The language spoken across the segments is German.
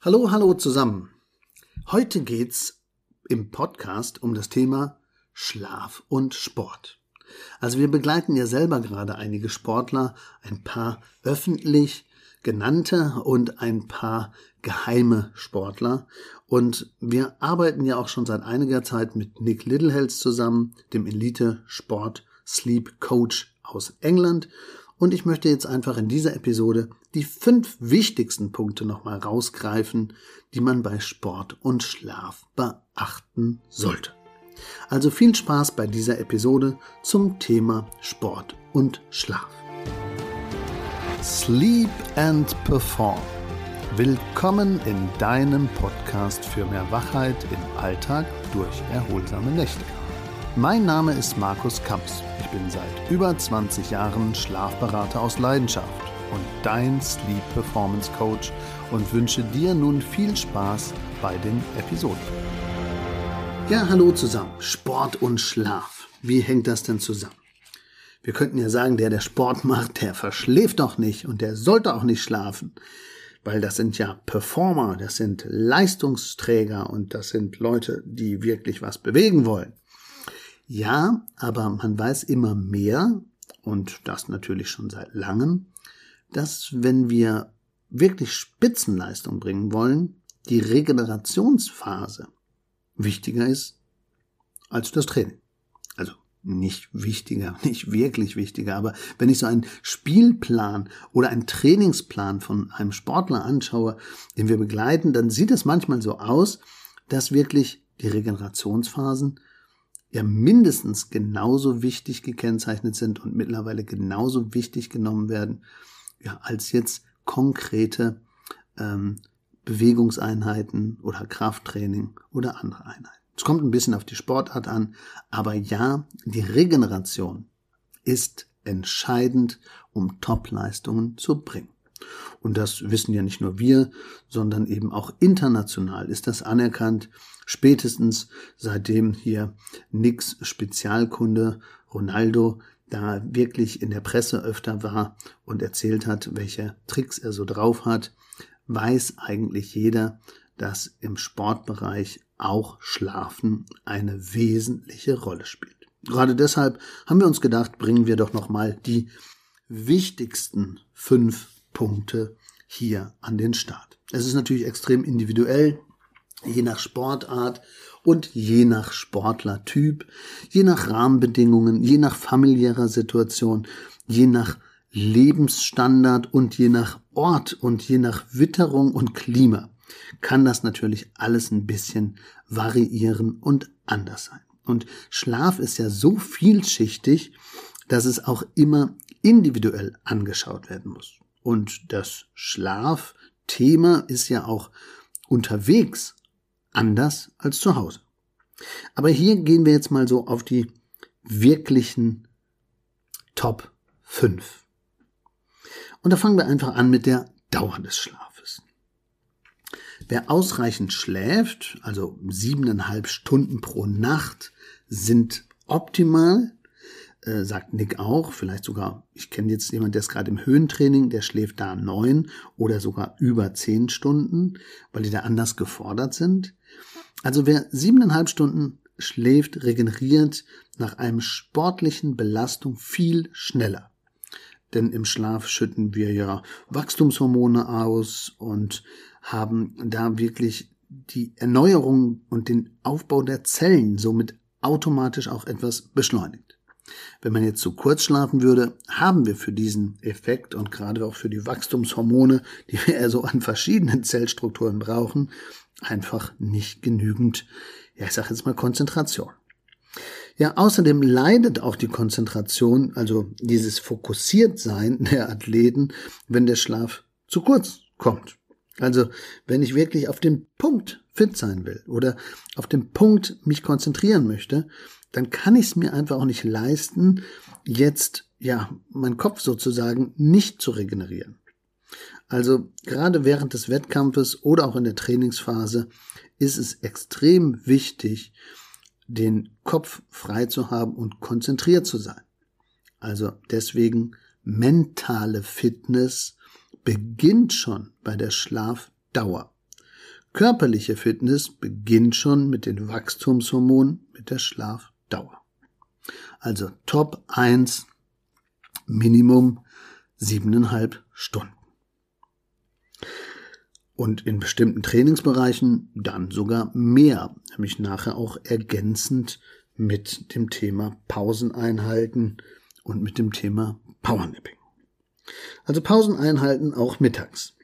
Hallo, hallo zusammen. Heute geht's im Podcast um das Thema Schlaf und Sport. Also wir begleiten ja selber gerade einige Sportler, ein paar öffentlich genannte und ein paar geheime Sportler. Und wir arbeiten ja auch schon seit einiger Zeit mit Nick Littlehels zusammen, dem Elite Sport Sleep Coach aus England. Und ich möchte jetzt einfach in dieser Episode die fünf wichtigsten Punkte nochmal rausgreifen, die man bei Sport und Schlaf beachten sollte. Also viel Spaß bei dieser Episode zum Thema Sport und Schlaf. Sleep and Perform. Willkommen in deinem Podcast für mehr Wachheit im Alltag durch erholsame Nächte. Mein Name ist Markus Kamps. Ich bin seit über 20 Jahren Schlafberater aus Leidenschaft und dein Sleep Performance Coach und wünsche dir nun viel Spaß bei den Episoden. Ja, hallo zusammen. Sport und Schlaf. Wie hängt das denn zusammen? Wir könnten ja sagen, der, der Sport macht, der verschläft doch nicht und der sollte auch nicht schlafen. Weil das sind ja Performer, das sind Leistungsträger und das sind Leute, die wirklich was bewegen wollen. Ja, aber man weiß immer mehr, und das natürlich schon seit langem, dass wenn wir wirklich Spitzenleistung bringen wollen, die Regenerationsphase wichtiger ist als das Training. Also nicht wichtiger, nicht wirklich wichtiger, aber wenn ich so einen Spielplan oder einen Trainingsplan von einem Sportler anschaue, den wir begleiten, dann sieht es manchmal so aus, dass wirklich die Regenerationsphasen ja mindestens genauso wichtig gekennzeichnet sind und mittlerweile genauso wichtig genommen werden, ja, als jetzt konkrete ähm, Bewegungseinheiten oder Krafttraining oder andere Einheiten. Es kommt ein bisschen auf die Sportart an, aber ja, die Regeneration ist entscheidend, um Topleistungen zu bringen. Und das wissen ja nicht nur wir, sondern eben auch international ist das anerkannt. Spätestens seitdem hier nix Spezialkunde Ronaldo da wirklich in der Presse öfter war und erzählt hat, welche Tricks er so drauf hat, weiß eigentlich jeder, dass im Sportbereich auch Schlafen eine wesentliche Rolle spielt. Gerade deshalb haben wir uns gedacht, bringen wir doch nochmal die wichtigsten fünf Punkte hier an den Start. Es ist natürlich extrem individuell, je nach Sportart und je nach Sportlertyp, je nach Rahmenbedingungen, je nach familiärer Situation, je nach Lebensstandard und je nach Ort und je nach Witterung und Klima kann das natürlich alles ein bisschen variieren und anders sein. Und Schlaf ist ja so vielschichtig, dass es auch immer individuell angeschaut werden muss. Und das Schlafthema ist ja auch unterwegs anders als zu Hause. Aber hier gehen wir jetzt mal so auf die wirklichen Top 5. Und da fangen wir einfach an mit der Dauer des Schlafes. Wer ausreichend schläft, also siebeneinhalb Stunden pro Nacht, sind optimal äh, sagt Nick auch, vielleicht sogar, ich kenne jetzt jemand, der ist gerade im Höhentraining, der schläft da neun oder sogar über zehn Stunden, weil die da anders gefordert sind. Also wer siebeneinhalb Stunden schläft, regeneriert nach einem sportlichen Belastung viel schneller. Denn im Schlaf schütten wir ja Wachstumshormone aus und haben da wirklich die Erneuerung und den Aufbau der Zellen somit automatisch auch etwas beschleunigt. Wenn man jetzt zu kurz schlafen würde, haben wir für diesen Effekt und gerade auch für die Wachstumshormone, die wir ja so an verschiedenen Zellstrukturen brauchen, einfach nicht genügend, ja, ich sage jetzt mal Konzentration. Ja, außerdem leidet auch die Konzentration, also dieses Fokussiertsein der Athleten, wenn der Schlaf zu kurz kommt. Also, wenn ich wirklich auf dem Punkt fit sein will oder auf dem Punkt mich konzentrieren möchte, dann kann ich es mir einfach auch nicht leisten, jetzt ja meinen Kopf sozusagen nicht zu regenerieren. Also gerade während des Wettkampfes oder auch in der Trainingsphase ist es extrem wichtig, den Kopf frei zu haben und konzentriert zu sein. Also deswegen mentale Fitness beginnt schon bei der Schlafdauer. körperliche Fitness beginnt schon mit den Wachstumshormonen, mit der Schlafdauer. Also Top 1 Minimum siebeneinhalb Stunden. Und in bestimmten Trainingsbereichen dann sogar mehr, nämlich nachher auch ergänzend mit dem Thema Pauseneinhalten und mit dem Thema Powernapping. Also Pauseneinhalten auch mittags.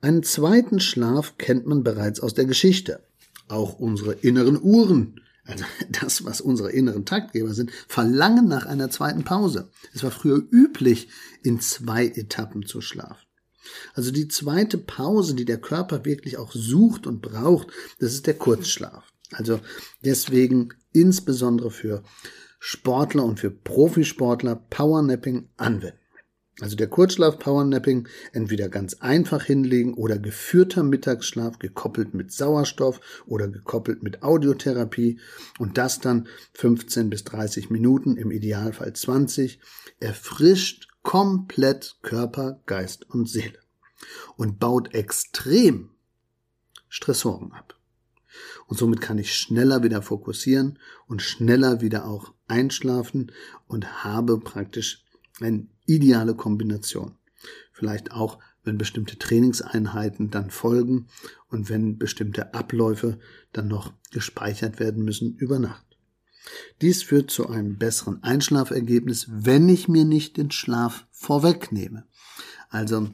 Einen zweiten Schlaf kennt man bereits aus der Geschichte. Auch unsere inneren Uhren, also das, was unsere inneren Taktgeber sind, verlangen nach einer zweiten Pause. Es war früher üblich, in zwei Etappen zu schlafen. Also die zweite Pause, die der Körper wirklich auch sucht und braucht, das ist der Kurzschlaf. Also deswegen insbesondere für Sportler und für Profisportler Powernapping anwenden. Also der Kurzschlaf Powernapping entweder ganz einfach hinlegen oder geführter Mittagsschlaf gekoppelt mit Sauerstoff oder gekoppelt mit Audiotherapie und das dann 15 bis 30 Minuten, im Idealfall 20, erfrischt komplett Körper, Geist und Seele und baut extrem Stressoren ab. Und somit kann ich schneller wieder fokussieren und schneller wieder auch einschlafen und habe praktisch eine ideale Kombination. Vielleicht auch, wenn bestimmte Trainingseinheiten dann folgen und wenn bestimmte Abläufe dann noch gespeichert werden müssen über Nacht. Dies führt zu einem besseren Einschlafergebnis, wenn ich mir nicht den Schlaf vorwegnehme. Also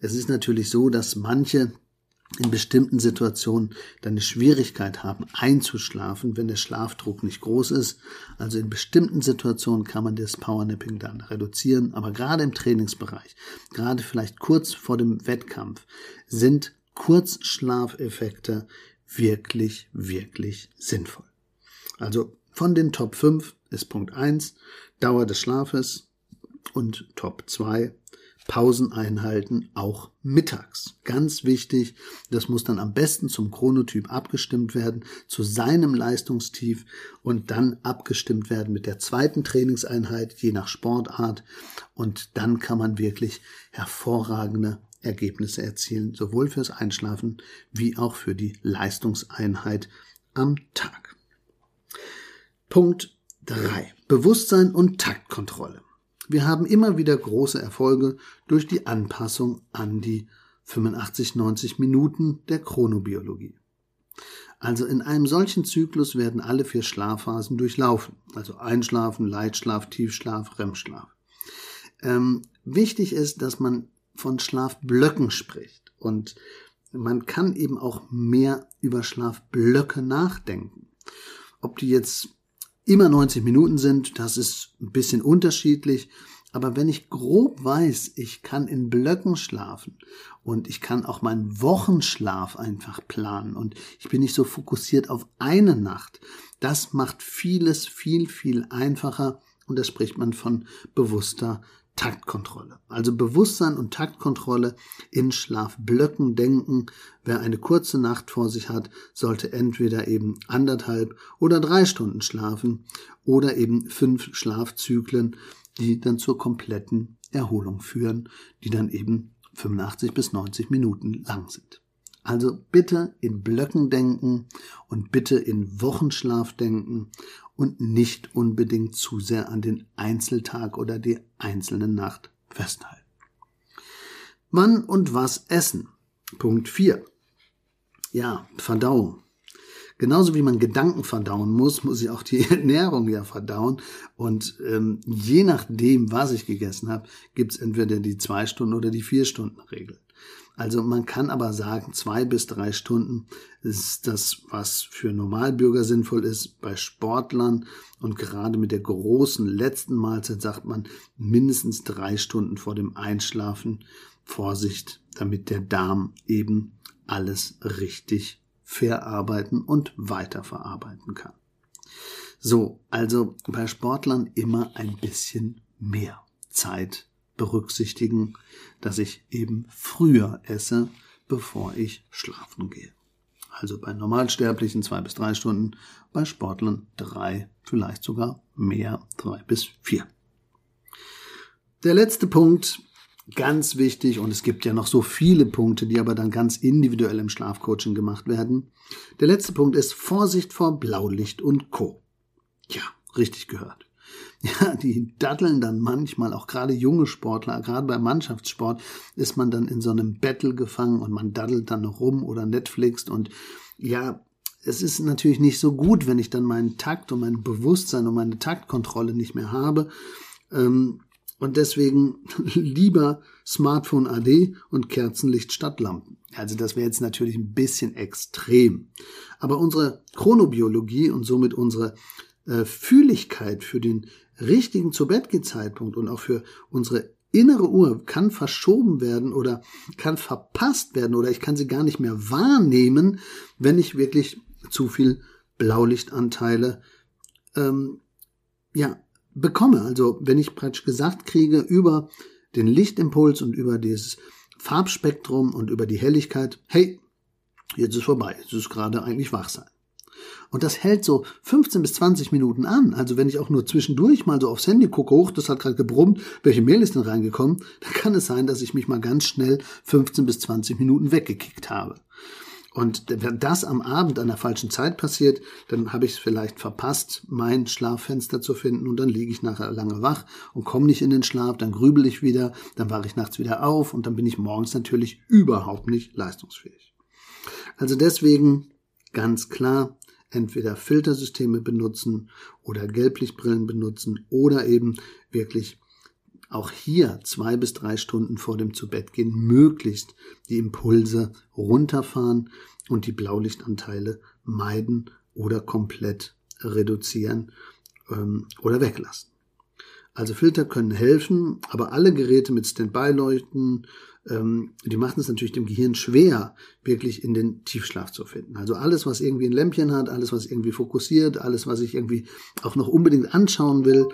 es ist natürlich so, dass manche in bestimmten Situationen dann eine Schwierigkeit haben, einzuschlafen, wenn der Schlafdruck nicht groß ist. Also in bestimmten Situationen kann man das Powernapping dann reduzieren, aber gerade im Trainingsbereich, gerade vielleicht kurz vor dem Wettkampf, sind Kurzschlafeffekte wirklich, wirklich sinnvoll. Also von den Top 5 ist Punkt 1 Dauer des Schlafes und Top 2 Pausen einhalten, auch mittags. Ganz wichtig, das muss dann am besten zum Chronotyp abgestimmt werden, zu seinem Leistungstief und dann abgestimmt werden mit der zweiten Trainingseinheit, je nach Sportart. Und dann kann man wirklich hervorragende Ergebnisse erzielen, sowohl fürs Einschlafen wie auch für die Leistungseinheit am Tag. Punkt 3. Bewusstsein und Taktkontrolle. Wir haben immer wieder große Erfolge durch die Anpassung an die 85, 90 Minuten der Chronobiologie. Also in einem solchen Zyklus werden alle vier Schlafphasen durchlaufen. Also Einschlafen, Leitschlaf, Tiefschlaf, REM-Schlaf. Ähm, wichtig ist, dass man von Schlafblöcken spricht. Und man kann eben auch mehr über Schlafblöcke nachdenken. Ob die jetzt immer 90 Minuten sind, das ist ein bisschen unterschiedlich. Aber wenn ich grob weiß, ich kann in Blöcken schlafen und ich kann auch meinen Wochenschlaf einfach planen und ich bin nicht so fokussiert auf eine Nacht, das macht vieles viel, viel einfacher und da spricht man von bewusster Taktkontrolle. Also Bewusstsein und Taktkontrolle in Schlafblöcken denken. Wer eine kurze Nacht vor sich hat, sollte entweder eben anderthalb oder drei Stunden schlafen oder eben fünf Schlafzyklen, die dann zur kompletten Erholung führen, die dann eben 85 bis 90 Minuten lang sind. Also bitte in Blöcken denken und bitte in Wochenschlaf denken und nicht unbedingt zu sehr an den Einzeltag oder die einzelne Nacht festhalten. Wann und was essen? Punkt 4. Ja, Verdauung. Genauso wie man Gedanken verdauen muss, muss ich auch die Ernährung ja verdauen. Und ähm, je nachdem, was ich gegessen habe, gibt's entweder die zwei Stunden oder die vier Stunden Regel. Also man kann aber sagen, zwei bis drei Stunden ist das, was für Normalbürger sinnvoll ist. Bei Sportlern und gerade mit der großen letzten Mahlzeit sagt man mindestens drei Stunden vor dem Einschlafen. Vorsicht, damit der Darm eben alles richtig verarbeiten und weiterverarbeiten kann. So, also bei Sportlern immer ein bisschen mehr Zeit berücksichtigen, dass ich eben früher esse, bevor ich schlafen gehe. Also bei Normalsterblichen zwei bis drei Stunden, bei Sportlern drei, vielleicht sogar mehr, drei bis vier. Der letzte Punkt, Ganz wichtig, und es gibt ja noch so viele Punkte, die aber dann ganz individuell im Schlafcoaching gemacht werden. Der letzte Punkt ist Vorsicht vor Blaulicht und Co. Ja, richtig gehört. Ja, die datteln dann manchmal, auch gerade junge Sportler, gerade beim Mannschaftssport, ist man dann in so einem Battle gefangen und man daddelt dann rum oder Netflixt und ja, es ist natürlich nicht so gut, wenn ich dann meinen Takt und mein Bewusstsein und meine Taktkontrolle nicht mehr habe. Ähm, und deswegen lieber Smartphone AD und Kerzenlicht statt Lampen. Also das wäre jetzt natürlich ein bisschen extrem. Aber unsere Chronobiologie und somit unsere äh, Fühligkeit für den richtigen zu Zeitpunkt und auch für unsere innere Uhr kann verschoben werden oder kann verpasst werden oder ich kann sie gar nicht mehr wahrnehmen, wenn ich wirklich zu viel Blaulichtanteile ähm, ja bekomme. Also wenn ich praktisch gesagt kriege über den Lichtimpuls und über dieses Farbspektrum und über die Helligkeit, hey, jetzt ist vorbei, jetzt ist gerade eigentlich wach sein. Und das hält so 15 bis 20 Minuten an. Also wenn ich auch nur zwischendurch mal so aufs Handy gucke, hoch, das hat gerade gebrummt, welche Mail ist denn reingekommen, dann kann es sein, dass ich mich mal ganz schnell 15 bis 20 Minuten weggekickt habe. Und wenn das am Abend an der falschen Zeit passiert, dann habe ich es vielleicht verpasst, mein Schlaffenster zu finden und dann liege ich nachher lange wach und komme nicht in den Schlaf, dann grübel ich wieder, dann wache ich nachts wieder auf und dann bin ich morgens natürlich überhaupt nicht leistungsfähig. Also deswegen ganz klar, entweder Filtersysteme benutzen oder Gelblichtbrillen benutzen oder eben wirklich auch hier zwei bis drei Stunden vor dem Zubettgehen möglichst die Impulse runterfahren und die Blaulichtanteile meiden oder komplett reduzieren ähm, oder weglassen. Also Filter können helfen, aber alle Geräte mit Standby-Leuchten, ähm, die machen es natürlich dem Gehirn schwer, wirklich in den Tiefschlaf zu finden. Also alles, was irgendwie ein Lämpchen hat, alles, was irgendwie fokussiert, alles, was ich irgendwie auch noch unbedingt anschauen will,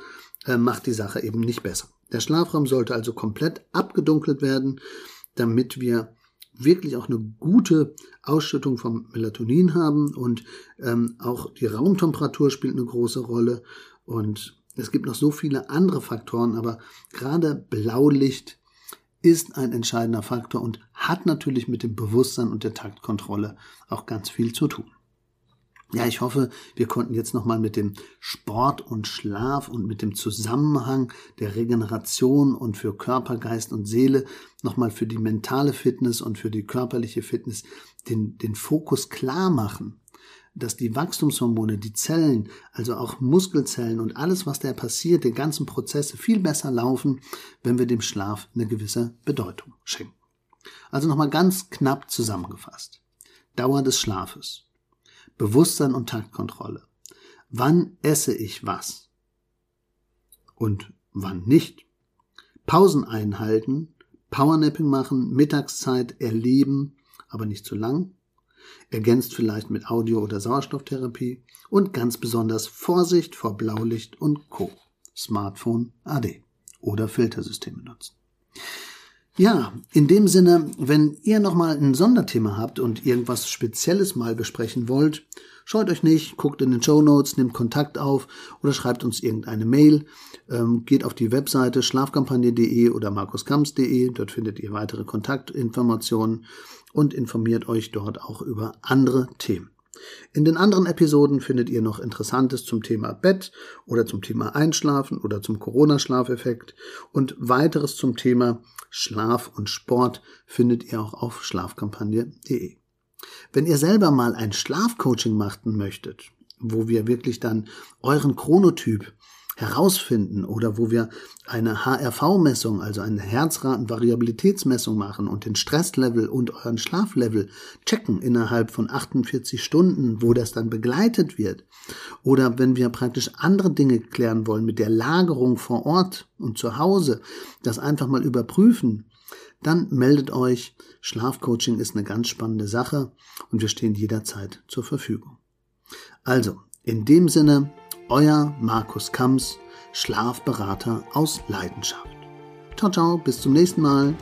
äh, macht die Sache eben nicht besser. Der Schlafraum sollte also komplett abgedunkelt werden, damit wir wirklich auch eine gute Ausschüttung vom Melatonin haben und ähm, auch die Raumtemperatur spielt eine große Rolle und es gibt noch so viele andere Faktoren, aber gerade Blaulicht ist ein entscheidender Faktor und hat natürlich mit dem Bewusstsein und der Taktkontrolle auch ganz viel zu tun. Ja, ich hoffe, wir konnten jetzt nochmal mit dem Sport und Schlaf und mit dem Zusammenhang der Regeneration und für Körper, Geist und Seele nochmal für die mentale Fitness und für die körperliche Fitness den, den Fokus klar machen dass die Wachstumshormone, die Zellen, also auch Muskelzellen und alles, was da passiert, die ganzen Prozesse viel besser laufen, wenn wir dem Schlaf eine gewisse Bedeutung schenken. Also nochmal ganz knapp zusammengefasst. Dauer des Schlafes. Bewusstsein und Taktkontrolle. Wann esse ich was? Und wann nicht? Pausen einhalten, Powernapping machen, Mittagszeit erleben, aber nicht zu lang ergänzt vielleicht mit Audio- oder Sauerstofftherapie und ganz besonders Vorsicht vor Blaulicht und Co. Smartphone AD oder Filtersysteme nutzen. Ja, in dem Sinne, wenn ihr nochmal ein Sonderthema habt und irgendwas Spezielles mal besprechen wollt, scheut euch nicht, guckt in den Show Notes, nehmt Kontakt auf oder schreibt uns irgendeine Mail. Ähm, geht auf die Webseite schlafkampagne.de oder markuskamps.de, dort findet ihr weitere Kontaktinformationen und informiert euch dort auch über andere Themen. In den anderen Episoden findet ihr noch Interessantes zum Thema Bett oder zum Thema Einschlafen oder zum Corona-Schlafeffekt und weiteres zum Thema Schlaf und Sport findet ihr auch auf schlafkampagne.de. Wenn ihr selber mal ein Schlafcoaching machen möchtet, wo wir wirklich dann euren Chronotyp herausfinden oder wo wir eine HRV-Messung, also eine Herzratenvariabilitätsmessung machen und den Stresslevel und euren Schlaflevel checken innerhalb von 48 Stunden, wo das dann begleitet wird. Oder wenn wir praktisch andere Dinge klären wollen mit der Lagerung vor Ort und zu Hause, das einfach mal überprüfen, dann meldet euch. Schlafcoaching ist eine ganz spannende Sache und wir stehen jederzeit zur Verfügung. Also, in dem Sinne, euer Markus Kamps, Schlafberater aus Leidenschaft. Ciao, ciao, bis zum nächsten Mal.